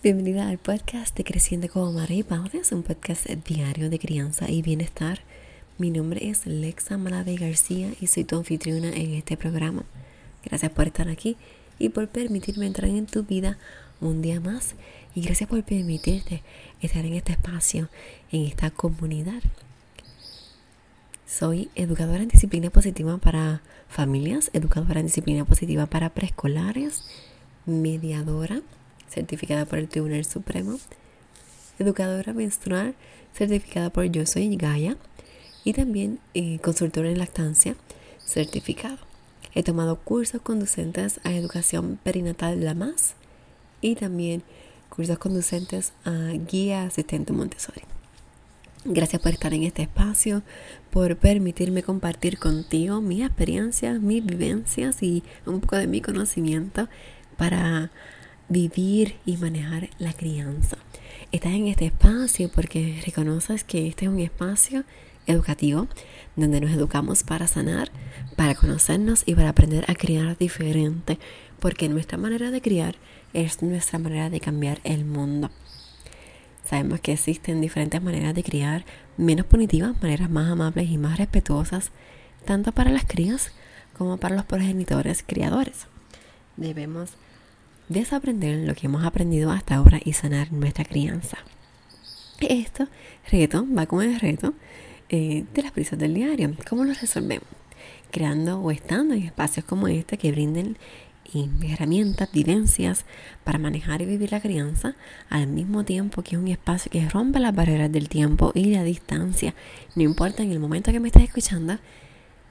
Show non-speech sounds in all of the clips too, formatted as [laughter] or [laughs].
Bienvenida al podcast de Creciendo como Madre y Padres, un podcast diario de crianza y bienestar. Mi nombre es Lexa Malave García y soy tu anfitriona en este programa. Gracias por estar aquí y por permitirme entrar en tu vida un día más. Y gracias por permitirte estar en este espacio, en esta comunidad. Soy educadora en disciplina positiva para familias, educadora en disciplina positiva para preescolares, mediadora certificada por el Tribunal Supremo, educadora menstrual certificada por Yo Soy Gaia y también eh, consultora en lactancia certificado. He tomado cursos conducentes a educación perinatal la más y también cursos conducentes a guía asistente Montessori. Gracias por estar en este espacio, por permitirme compartir contigo mis experiencias, mis vivencias y un poco de mi conocimiento para vivir y manejar la crianza. Estás en este espacio porque reconoces que este es un espacio educativo donde nos educamos para sanar, para conocernos y para aprender a criar diferente, porque nuestra manera de criar es nuestra manera de cambiar el mundo. Sabemos que existen diferentes maneras de criar, menos punitivas, maneras más amables y más respetuosas, tanto para las crías como para los progenitores criadores. Debemos desaprender lo que hemos aprendido hasta ahora y sanar nuestra crianza. Esto, reto, va con el reto eh, de las prisas del diario. ¿Cómo lo resolvemos? Creando o estando en espacios como este que brinden herramientas, vivencias para manejar y vivir la crianza, al mismo tiempo que es un espacio que rompe las barreras del tiempo y la distancia. No importa en el momento que me estés escuchando,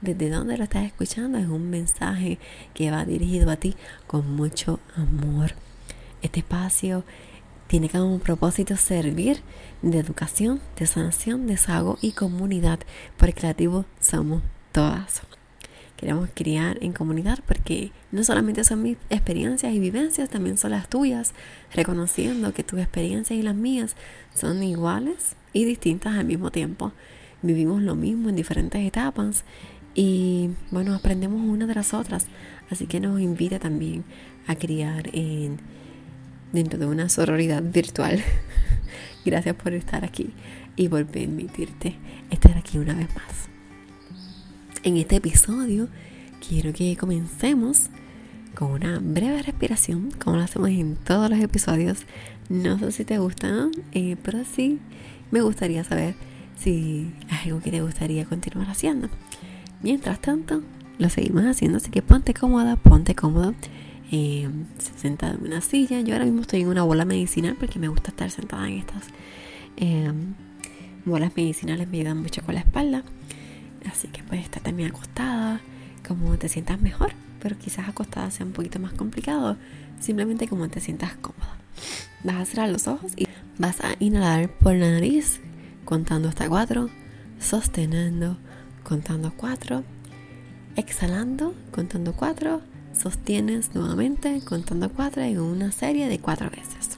desde dónde lo estás escuchando, es un mensaje que va dirigido a ti con mucho amor. Este espacio tiene como propósito servir de educación, de sanación, desahogo y comunidad, porque creativos somos todas. Queremos criar en comunidad porque no solamente son mis experiencias y vivencias, también son las tuyas, reconociendo que tus experiencias y las mías son iguales y distintas al mismo tiempo. Vivimos lo mismo en diferentes etapas y bueno, aprendemos una de las otras. Así que nos invita también a criar en, dentro de una sororidad virtual. [laughs] Gracias por estar aquí y por permitirte estar aquí una vez más. En este episodio quiero que comencemos con una breve respiración, como lo hacemos en todos los episodios. No sé si te gustan, eh, pero sí me gustaría saber si es algo que te gustaría continuar haciendo. Mientras tanto, lo seguimos haciendo, así que ponte cómoda, ponte cómodo. Eh, sentada en una silla. Yo ahora mismo estoy en una bola medicinal porque me gusta estar sentada en estas eh, bolas medicinales, me ayudan mucho con la espalda. Así que puedes estar también acostada, como te sientas mejor, pero quizás acostada sea un poquito más complicado. Simplemente como te sientas cómoda. Vas a cerrar los ojos y vas a inhalar por la nariz, contando hasta cuatro, sosteniendo contando cuatro, exhalando, contando cuatro, sostienes nuevamente contando cuatro en una serie de cuatro veces.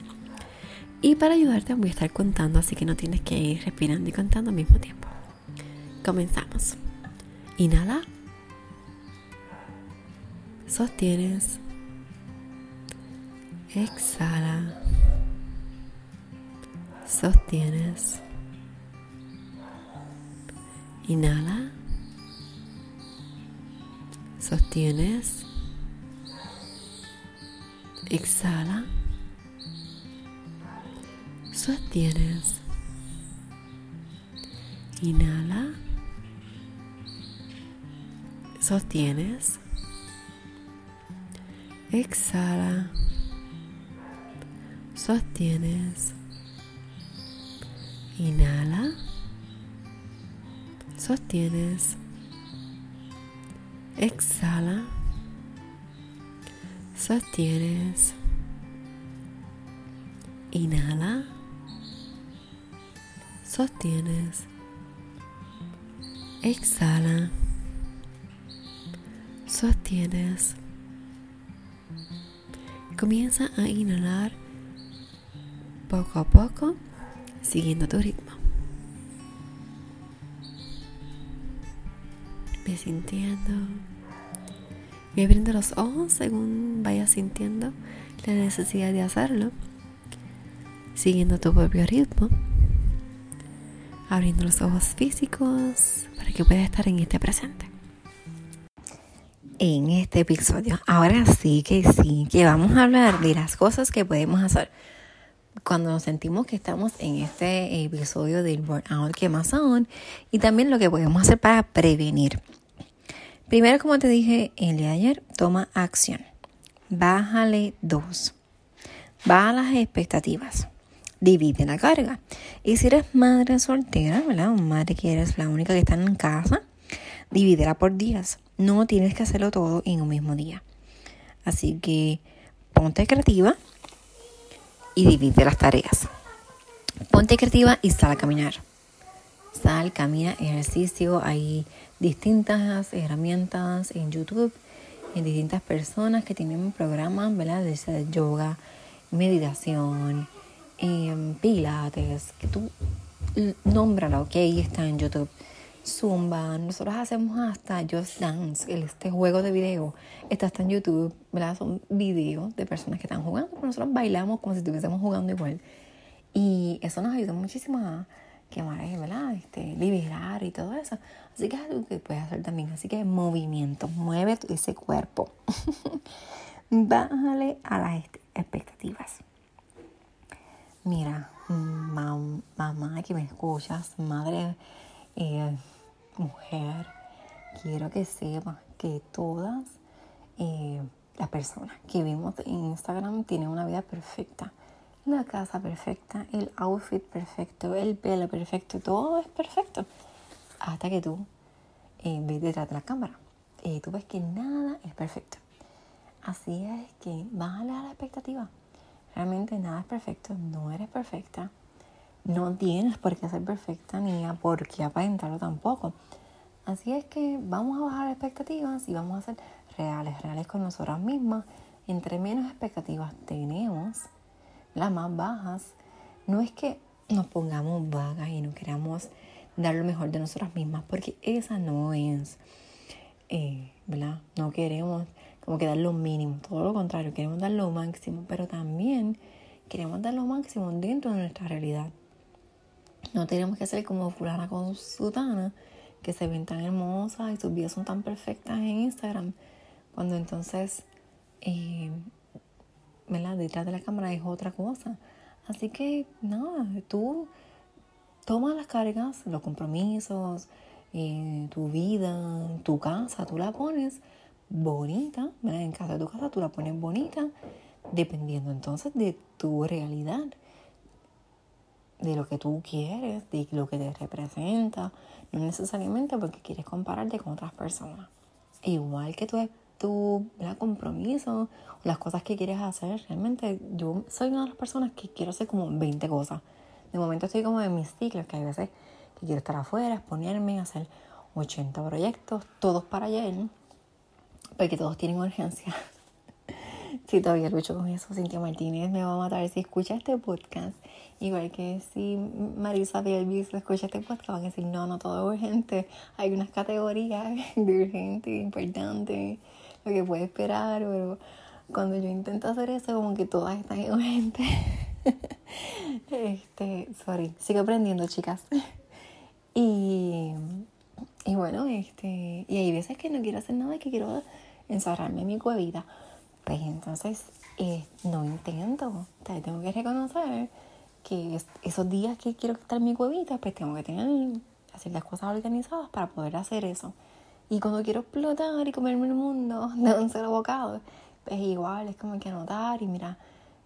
Y para ayudarte voy a estar contando, así que no tienes que ir respirando y contando al mismo tiempo. Comenzamos. Inhala. Sostienes. Exhala. Sostienes. Inhala sostienes, exhala, sostienes, inhala, sostienes, exhala, sostienes, inhala, sostienes, Exhala. Sostienes. Inhala. Sostienes. Exhala. Sostienes. Comienza a inhalar poco a poco, siguiendo tu ritmo. Ve sintiendo y abriendo los ojos según vayas sintiendo la necesidad de hacerlo. siguiendo tu propio ritmo, abriendo los ojos físicos para que puedas estar en este presente. En este episodio, ahora sí que sí, que vamos a hablar de las cosas que podemos hacer cuando nos sentimos que estamos en este episodio del burnout, que más aún, y también lo que podemos hacer para prevenir. Primero, como te dije el de ayer, toma acción. Bájale dos. Baja las expectativas. Divide la carga. Y si eres madre soltera, ¿verdad? O madre que eres la única que está en casa, divídela por días. No tienes que hacerlo todo en un mismo día. Así que ponte creativa y divide las tareas. Ponte creativa y sal a caminar. Sal, camina, ejercicio. Hay distintas herramientas en YouTube, en distintas personas que tienen programas, ¿verdad? De yoga, meditación, em, pilates, que tú nómbralo, que ahí está en YouTube. Zumba, nosotros hacemos hasta Just Dance, este juego de video, está hasta en YouTube, ¿verdad? Son videos de personas que están jugando, pero nosotros bailamos como si estuviésemos jugando igual. Y eso nos ayuda muchísimo a quemar, ¿verdad? Liberar y todo eso. Así que es algo que puedes hacer también. Así que movimiento, mueve ese cuerpo. [laughs] Bájale a las expectativas. Mira, mamá que me escuchas, madre eh, mujer, quiero que sepas que todas eh, las personas que vimos en Instagram tienen una vida perfecta. La casa perfecta, el outfit perfecto, el pelo perfecto, todo es perfecto. Hasta que tú eh, ves detrás de la cámara y tú ves que nada es perfecto. Así es que bájale a la expectativa. Realmente nada es perfecto, no eres perfecta no tienes por qué ser perfecta ni a por qué aparentarlo tampoco. Así es que vamos a bajar expectativas y vamos a ser reales, reales con nosotras mismas. Entre menos expectativas tenemos, las más bajas, no es que nos pongamos vagas y no queramos dar lo mejor de nosotras mismas, porque esa no es, eh, ¿verdad? No queremos como que dar lo mínimo, todo lo contrario, queremos dar lo máximo, pero también queremos dar lo máximo dentro de nuestra realidad. No tenemos que ser como fulana con sutana, que se ven tan hermosas y sus videos son tan perfectas en Instagram, cuando entonces, eh, ¿verdad? Detrás de la cámara es otra cosa. Así que, nada, tú toma las cargas, los compromisos, eh, tu vida, tu casa, tú la pones bonita. En casa de tu casa tú la pones bonita, dependiendo entonces de tu realidad de lo que tú quieres, de lo que te representa, no necesariamente porque quieres compararte con otras personas. Igual que tu, tu compromiso, las cosas que quieres hacer, realmente yo soy una de las personas que quiero hacer como 20 cosas. De momento estoy como en mis ciclos, que hay veces que quiero estar afuera, exponerme, hacer 80 proyectos, todos para ayer, porque todos tienen urgencia. [laughs] si todavía lucho con eso, Cintia Martínez me va a matar si escucha este podcast Igual que si Marisa Elvis escucha este podcast, van a decir, no, no todo es urgente. Hay unas categorías [laughs] de urgente, importante, lo que puede esperar, pero cuando yo intento hacer eso, como que todas están urgentes. [laughs] este, sorry, sigo aprendiendo, chicas. y, y bueno, este, y hay veces que no quiero hacer nada, que quiero encerrarme en mi cuevita. Pues entonces, eh, no intento. tengo que reconocer que esos días que quiero estar en mi cuevita, pues tengo que tener, hacer las cosas organizadas para poder hacer eso. Y cuando quiero explotar y comerme el mundo [laughs] de un solo bocado, pues igual es como que anotar y mira,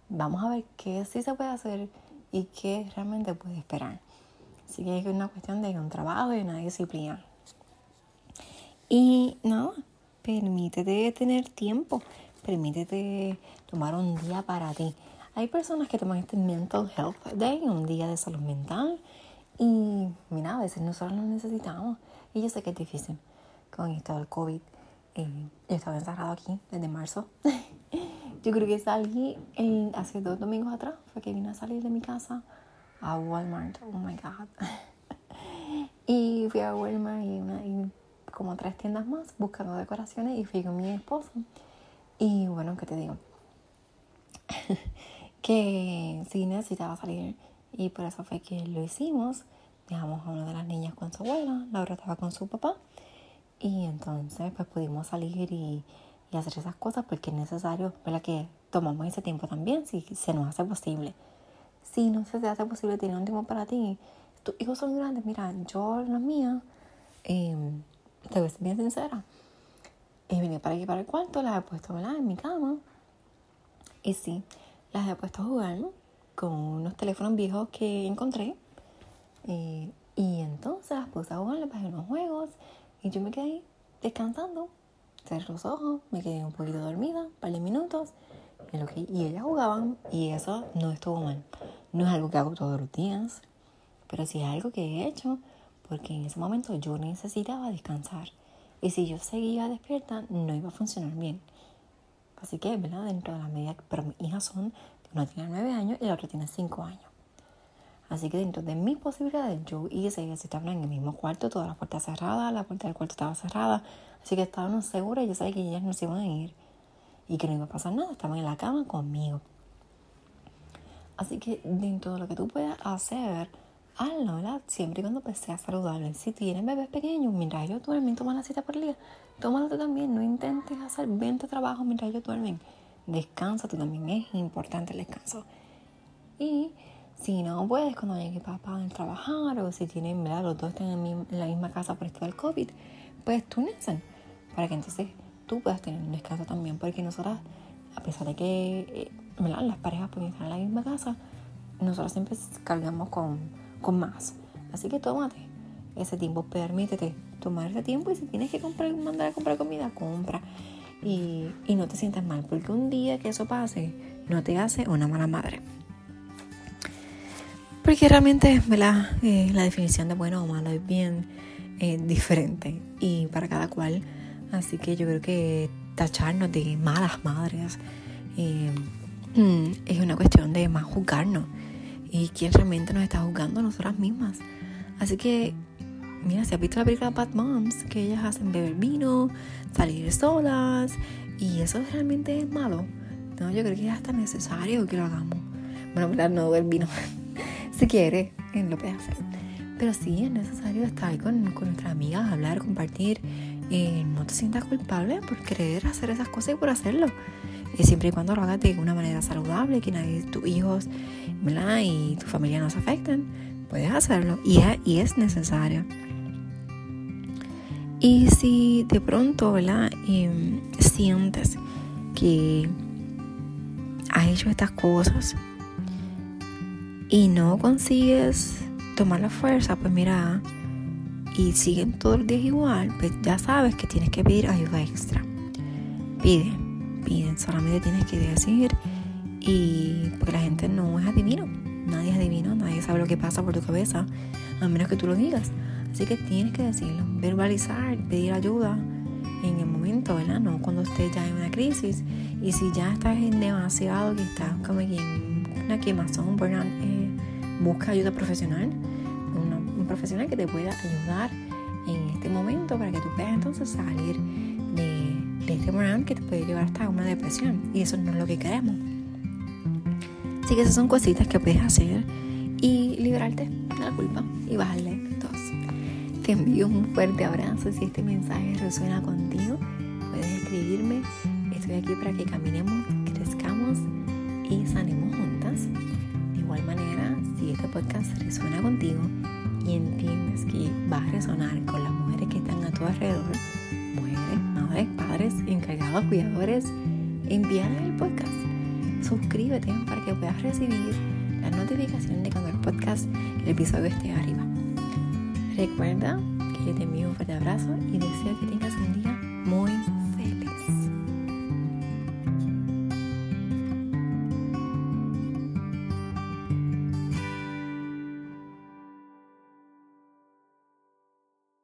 vamos a ver qué sí se puede hacer y qué realmente puede esperar. Así que es una cuestión de un trabajo y una disciplina. Y nada, permítete tener tiempo, permítete tomar un día para ti. Hay personas que toman este Mental Health Day, un día de salud mental, y mira, a veces nosotros lo necesitamos. Y yo sé que es difícil con esto del COVID. Eh, yo estaba encerrado aquí desde marzo. [laughs] yo creo que salí hace dos domingos atrás, fue que vine a salir de mi casa a Walmart. Oh my God. [laughs] y fui a Walmart y, y como tres tiendas más buscando decoraciones y fui con mi esposo. Y bueno, ¿qué te digo? [laughs] que sí necesitaba salir y por eso fue que lo hicimos. Dejamos a una de las niñas con su abuela, Laura estaba con su papá y entonces pues pudimos salir y, hacer esas cosas porque es necesario, ¿verdad? Que tomamos ese tiempo también si se nos hace posible. Si no se te hace posible tener un tiempo para ti, tus hijos son grandes, mira, yo la mía, eh, te voy a ser bien sincera, he venido para aquí para el cuarto, las he puesto ¿verdad? en mi cama y sí, las he puesto a jugar con unos teléfonos viejos que encontré eh, y entonces las puse a jugar, les bajé unos juegos y yo me quedé descansando, cerré los ojos, me quedé un poquito dormida, un par de minutos y, y ellas jugaban y eso no estuvo mal. No es algo que hago todos los días, pero sí es algo que he hecho porque en ese momento yo necesitaba descansar. Y si yo seguía despierta, no iba a funcionar bien. Así que, ¿verdad? Dentro de la media, pero mis hijas son, una tiene nueve años y la otra tiene cinco años. Así que dentro de mis posibilidades, yo hice, ellas estaban en el mismo cuarto, todas las puertas cerradas, la puerta del cuarto estaba cerrada. Así que estaban seguras yo sabía que ellas no se iban a ir y que no iba a pasar nada, estaban en la cama conmigo. Así que dentro de lo que tú puedas hacer, hazlo, ¿verdad? Siempre y cuando pues, sea saludable. Si tienes bebés pequeños, mientras ellos duermen, toma la cita por el día. Tómalo tú también. No intentes hacer 20 trabajos mientras ellos duermen. Descansa tú también. Es importante el descanso. Y si no puedes, cuando llegue papá a trabajar o si tienen, ¿verdad? Los dos están en, la misma casa por esto del COVID, pues túnense para que entonces tú puedas tener un descanso también. Porque nosotras, a pesar de que eh, ¿verdad? las parejas pueden estar en la misma casa, nosotros siempre cargamos con con más. Así que tómate ese tiempo, permítete tomar ese tiempo y si tienes que comprar, mandar a comprar comida, compra. Y, no te sientas mal, porque un día que eso pase, no te hace una mala madre. Porque realmente ¿verdad? Eh, la definición de bueno o malo es bien eh, diferente y para cada cual. Así que yo creo que tacharnos de malas madres eh, mm, es una cuestión de más juzgarnos y quién realmente nos está juzgando nosotras mismas. Así que, mira, si has visto la película Bad Moms, que ellas hacen beber vino, salir solas, y eso realmente es malo. No, yo creo que es hasta necesario que lo hagamos. Bueno, verdad, no beber vino. [laughs] si quiere, lo puede hacer. Pero sí es necesario estar con, con nuestras amigas, hablar, compartir. Eh, no te sientas culpable por querer hacer esas cosas y por hacerlo. Y siempre y cuando lo hagas de una manera saludable, que nadie, tus hijos y tu familia no se afecten, puedes hacerlo y es, necesario. Y si de pronto ¿verdad? Em, sientes que has hecho estas cosas y no consigues tomar la fuerza, pues mira, y siguen todos los días igual, pues ya sabes que tienes que pedir ayuda extra. Pide, pide, solamente tienes que decir y porque la gente no es adivino, nadie es adivino, nadie sabe lo que pasa por tu cabeza, a menos que tú lo digas. Así que tienes que decirlo, verbalizar, pedir ayuda en el momento, ¿verdad? No cuando estés ya en una crisis. Y si ya estás en demasiado, que estás como en una quemazón, burnout, eh, busca ayuda profesional, un profesional que te pueda ayudar en este momento para que tú puedas entonces salir de, este burnout que te puede llevar hasta una depresión. Y eso no es lo que queremos. Así que esas son cositas que puedes hacer y liberarte de la culpa y bajarle dos. Te envío un fuerte abrazo. Si este mensaje resuena contigo, puedes escribirme. Estoy aquí para que caminemos, crezcamos y sanemos juntas. Manera, si este podcast resuena contigo y entiendes que va a resonar con las mujeres que están a tu alrededor, mujeres, madres, padres, encargados, cuidadores, envíale el podcast suscríbete para que puedas recibir la notificación de cuando el podcast, el episodio esté arriba. Recuerda que te envío un fuerte abrazo y deseo que tengas un día muy